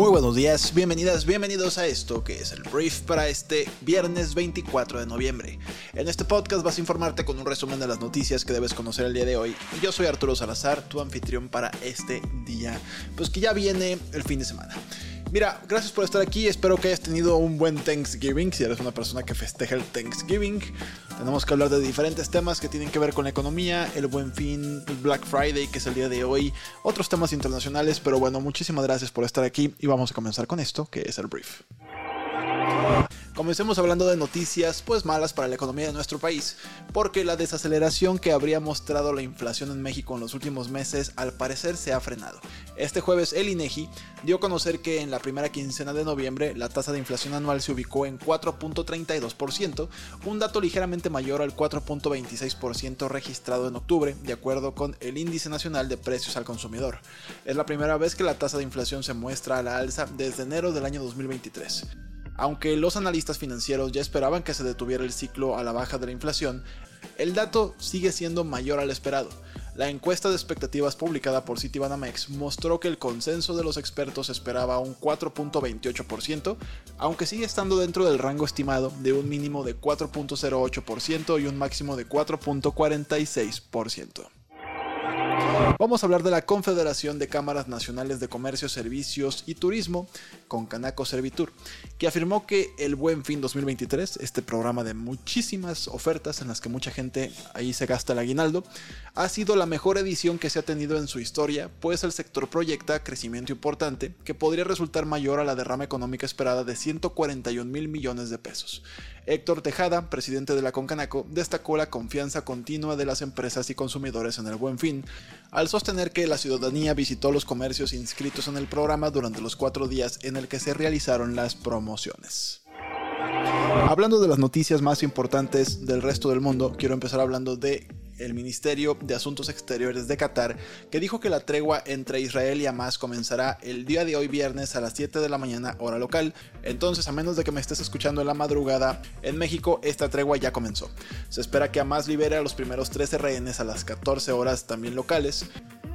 Muy buenos días, bienvenidas, bienvenidos a esto que es el brief para este viernes 24 de noviembre. En este podcast vas a informarte con un resumen de las noticias que debes conocer el día de hoy. Y yo soy Arturo Salazar, tu anfitrión para este día, pues que ya viene el fin de semana. Mira, gracias por estar aquí. Espero que hayas tenido un buen Thanksgiving. Si eres una persona que festeja el Thanksgiving, tenemos que hablar de diferentes temas que tienen que ver con la economía, el buen fin, el Black Friday, que es el día de hoy, otros temas internacionales. Pero bueno, muchísimas gracias por estar aquí y vamos a comenzar con esto, que es el brief. Comencemos hablando de noticias pues malas para la economía de nuestro país, porque la desaceleración que habría mostrado la inflación en México en los últimos meses al parecer se ha frenado. Este jueves el INEGI dio a conocer que en la primera quincena de noviembre la tasa de inflación anual se ubicó en 4.32%, un dato ligeramente mayor al 4.26% registrado en octubre, de acuerdo con el Índice Nacional de Precios al Consumidor. Es la primera vez que la tasa de inflación se muestra a la alza desde enero del año 2023. Aunque los analistas financieros ya esperaban que se detuviera el ciclo a la baja de la inflación, el dato sigue siendo mayor al esperado. La encuesta de expectativas publicada por Citibanamex mostró que el consenso de los expertos esperaba un 4.28%, aunque sigue estando dentro del rango estimado de un mínimo de 4.08% y un máximo de 4.46%. Vamos a hablar de la Confederación de Cámaras Nacionales de Comercio, Servicios y Turismo, con Canaco Servitur, que afirmó que el Buen Fin 2023, este programa de muchísimas ofertas en las que mucha gente ahí se gasta el aguinaldo, ha sido la mejor edición que se ha tenido en su historia, pues el sector proyecta crecimiento importante que podría resultar mayor a la derrama económica esperada de 141 mil millones de pesos. Héctor Tejada, presidente de la Concanaco, destacó la confianza continua de las empresas y consumidores en el Buen Fin, al sostener que la ciudadanía visitó los comercios inscritos en el programa durante los cuatro días en el que se realizaron las promociones. Hablando de las noticias más importantes del resto del mundo, quiero empezar hablando de el Ministerio de Asuntos Exteriores de Qatar, que dijo que la tregua entre Israel y Hamas comenzará el día de hoy viernes a las 7 de la mañana hora local. Entonces, a menos de que me estés escuchando en la madrugada, en México esta tregua ya comenzó. Se espera que Hamas libere a los primeros 13 rehenes a las 14 horas también locales.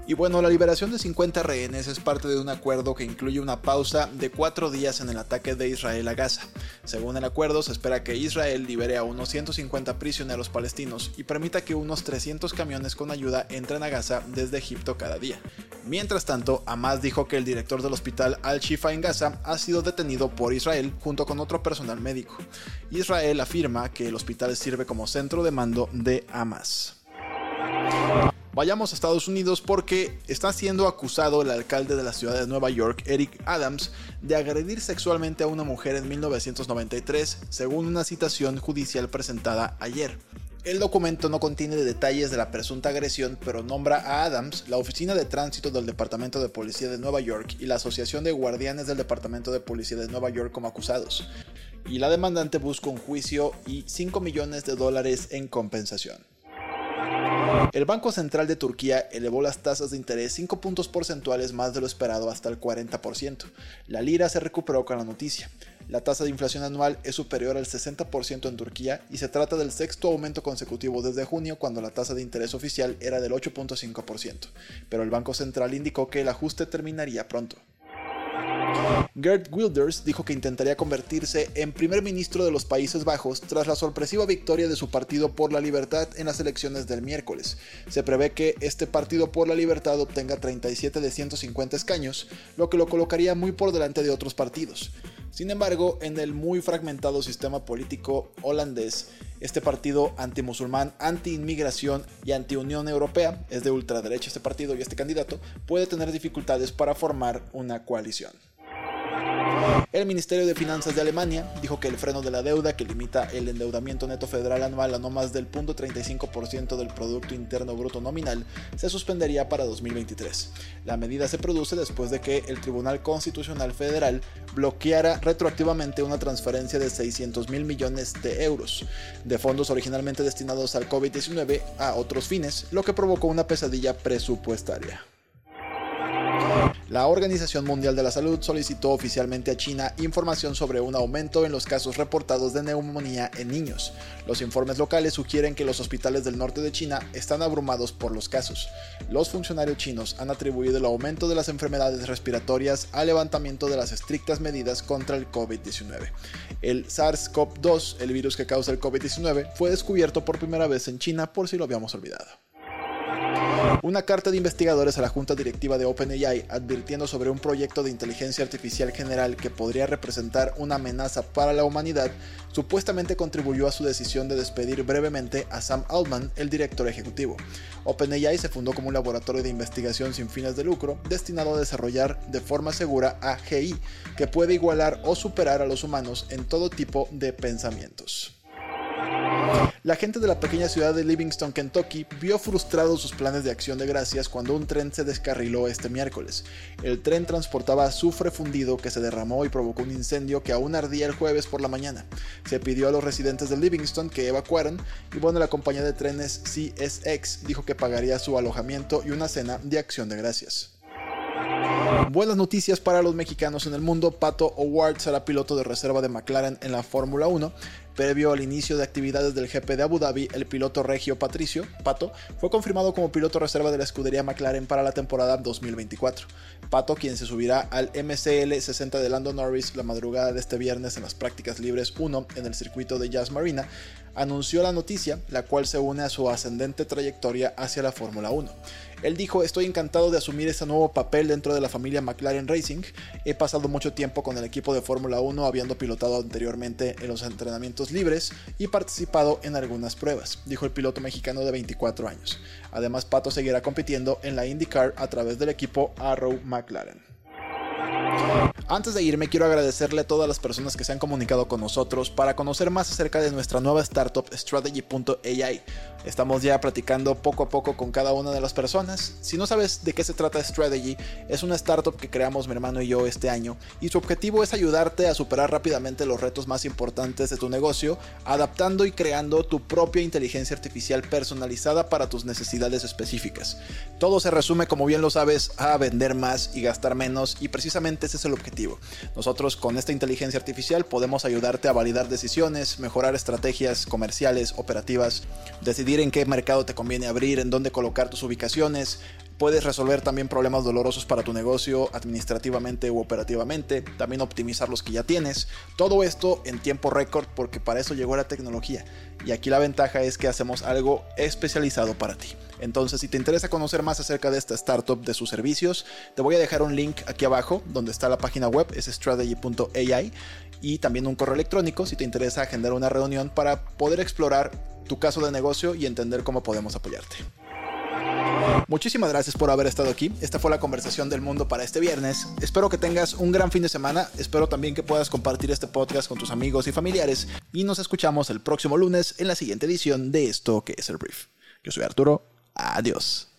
Y bueno, la liberación de 50 rehenes es parte de un acuerdo que incluye una pausa de cuatro días en el ataque de Israel a Gaza. Según el acuerdo, se espera que Israel libere a unos 150 prisioneros palestinos y permita que unos 300 camiones con ayuda entren a Gaza desde Egipto cada día. Mientras tanto, Hamas dijo que el director del hospital Al-Shifa en Gaza ha sido detenido por Israel junto con otro personal médico. Israel afirma que el hospital sirve como centro de mando de Hamas. Vayamos a Estados Unidos porque está siendo acusado el alcalde de la ciudad de Nueva York, Eric Adams, de agredir sexualmente a una mujer en 1993, según una citación judicial presentada ayer. El documento no contiene detalles de la presunta agresión, pero nombra a Adams, la Oficina de Tránsito del Departamento de Policía de Nueva York y la Asociación de Guardianes del Departamento de Policía de Nueva York como acusados. Y la demandante busca un juicio y 5 millones de dólares en compensación. El Banco Central de Turquía elevó las tasas de interés 5 puntos porcentuales más de lo esperado hasta el 40%. La lira se recuperó con la noticia. La tasa de inflación anual es superior al 60% en Turquía y se trata del sexto aumento consecutivo desde junio cuando la tasa de interés oficial era del 8.5%, pero el Banco Central indicó que el ajuste terminaría pronto. Gerd Wilders dijo que intentaría convertirse en primer ministro de los Países Bajos tras la sorpresiva victoria de su Partido por la Libertad en las elecciones del miércoles. Se prevé que este Partido por la Libertad obtenga 37 de 150 escaños, lo que lo colocaría muy por delante de otros partidos. Sin embargo, en el muy fragmentado sistema político holandés, este partido antimusulmán, anti-inmigración y anti-Unión Europea, es de ultraderecha este partido y este candidato, puede tener dificultades para formar una coalición. El Ministerio de Finanzas de Alemania dijo que el freno de la deuda, que limita el endeudamiento neto federal anual a no más del 0.35% del Producto Interno Bruto nominal, se suspendería para 2023. La medida se produce después de que el Tribunal Constitucional Federal bloqueara retroactivamente una transferencia de 600 mil millones de euros de fondos originalmente destinados al COVID-19 a otros fines, lo que provocó una pesadilla presupuestaria. La Organización Mundial de la Salud solicitó oficialmente a China información sobre un aumento en los casos reportados de neumonía en niños. Los informes locales sugieren que los hospitales del norte de China están abrumados por los casos. Los funcionarios chinos han atribuido el aumento de las enfermedades respiratorias al levantamiento de las estrictas medidas contra el COVID-19. El SARS-CoV-2, el virus que causa el COVID-19, fue descubierto por primera vez en China por si lo habíamos olvidado. Una carta de investigadores a la junta directiva de OpenAI advirtiendo sobre un proyecto de inteligencia artificial general que podría representar una amenaza para la humanidad supuestamente contribuyó a su decisión de despedir brevemente a Sam Altman, el director ejecutivo. OpenAI se fundó como un laboratorio de investigación sin fines de lucro destinado a desarrollar de forma segura AGI, que puede igualar o superar a los humanos en todo tipo de pensamientos. La gente de la pequeña ciudad de Livingston, Kentucky, vio frustrados sus planes de acción de gracias cuando un tren se descarriló este miércoles. El tren transportaba azufre fundido que se derramó y provocó un incendio que aún ardía el jueves por la mañana. Se pidió a los residentes de Livingston que evacuaran y bueno, la compañía de trenes CSX dijo que pagaría su alojamiento y una cena de acción de gracias. Buenas noticias para los mexicanos en el mundo. Pato O'Ward será piloto de reserva de McLaren en la Fórmula 1. Previo al inicio de actividades del GP de Abu Dhabi, el piloto regio Patricio Pato fue confirmado como piloto reserva de la escudería McLaren para la temporada 2024. Pato, quien se subirá al MCL 60 de Lando Norris la madrugada de este viernes en las prácticas libres 1 en el circuito de Jazz Marina, anunció la noticia, la cual se une a su ascendente trayectoria hacia la Fórmula 1. Él dijo, estoy encantado de asumir este nuevo papel dentro de la familia McLaren Racing. He pasado mucho tiempo con el equipo de Fórmula 1 habiendo pilotado anteriormente en los entrenamientos libres y participado en algunas pruebas, dijo el piloto mexicano de 24 años. Además, Pato seguirá compitiendo en la IndyCar a través del equipo Arrow McLaren. Antes de irme, quiero agradecerle a todas las personas que se han comunicado con nosotros para conocer más acerca de nuestra nueva startup Strategy.ai. Estamos ya platicando poco a poco con cada una de las personas. Si no sabes de qué se trata Strategy, es una startup que creamos mi hermano y yo este año y su objetivo es ayudarte a superar rápidamente los retos más importantes de tu negocio, adaptando y creando tu propia inteligencia artificial personalizada para tus necesidades específicas. Todo se resume, como bien lo sabes, a vender más y gastar menos y precisamente ese es el objetivo. Nosotros con esta inteligencia artificial podemos ayudarte a validar decisiones, mejorar estrategias comerciales, operativas, decidir en qué mercado te conviene abrir, en dónde colocar tus ubicaciones. Puedes resolver también problemas dolorosos para tu negocio administrativamente u operativamente, también optimizar los que ya tienes. Todo esto en tiempo récord porque para eso llegó la tecnología. Y aquí la ventaja es que hacemos algo especializado para ti. Entonces, si te interesa conocer más acerca de esta startup, de sus servicios, te voy a dejar un link aquí abajo donde está la página web, es strategy.ai, y también un correo electrónico si te interesa agendar una reunión para poder explorar tu caso de negocio y entender cómo podemos apoyarte. Muchísimas gracias por haber estado aquí. Esta fue la conversación del mundo para este viernes. Espero que tengas un gran fin de semana. Espero también que puedas compartir este podcast con tus amigos y familiares. Y nos escuchamos el próximo lunes en la siguiente edición de esto que es el brief. Yo soy Arturo. Adiós.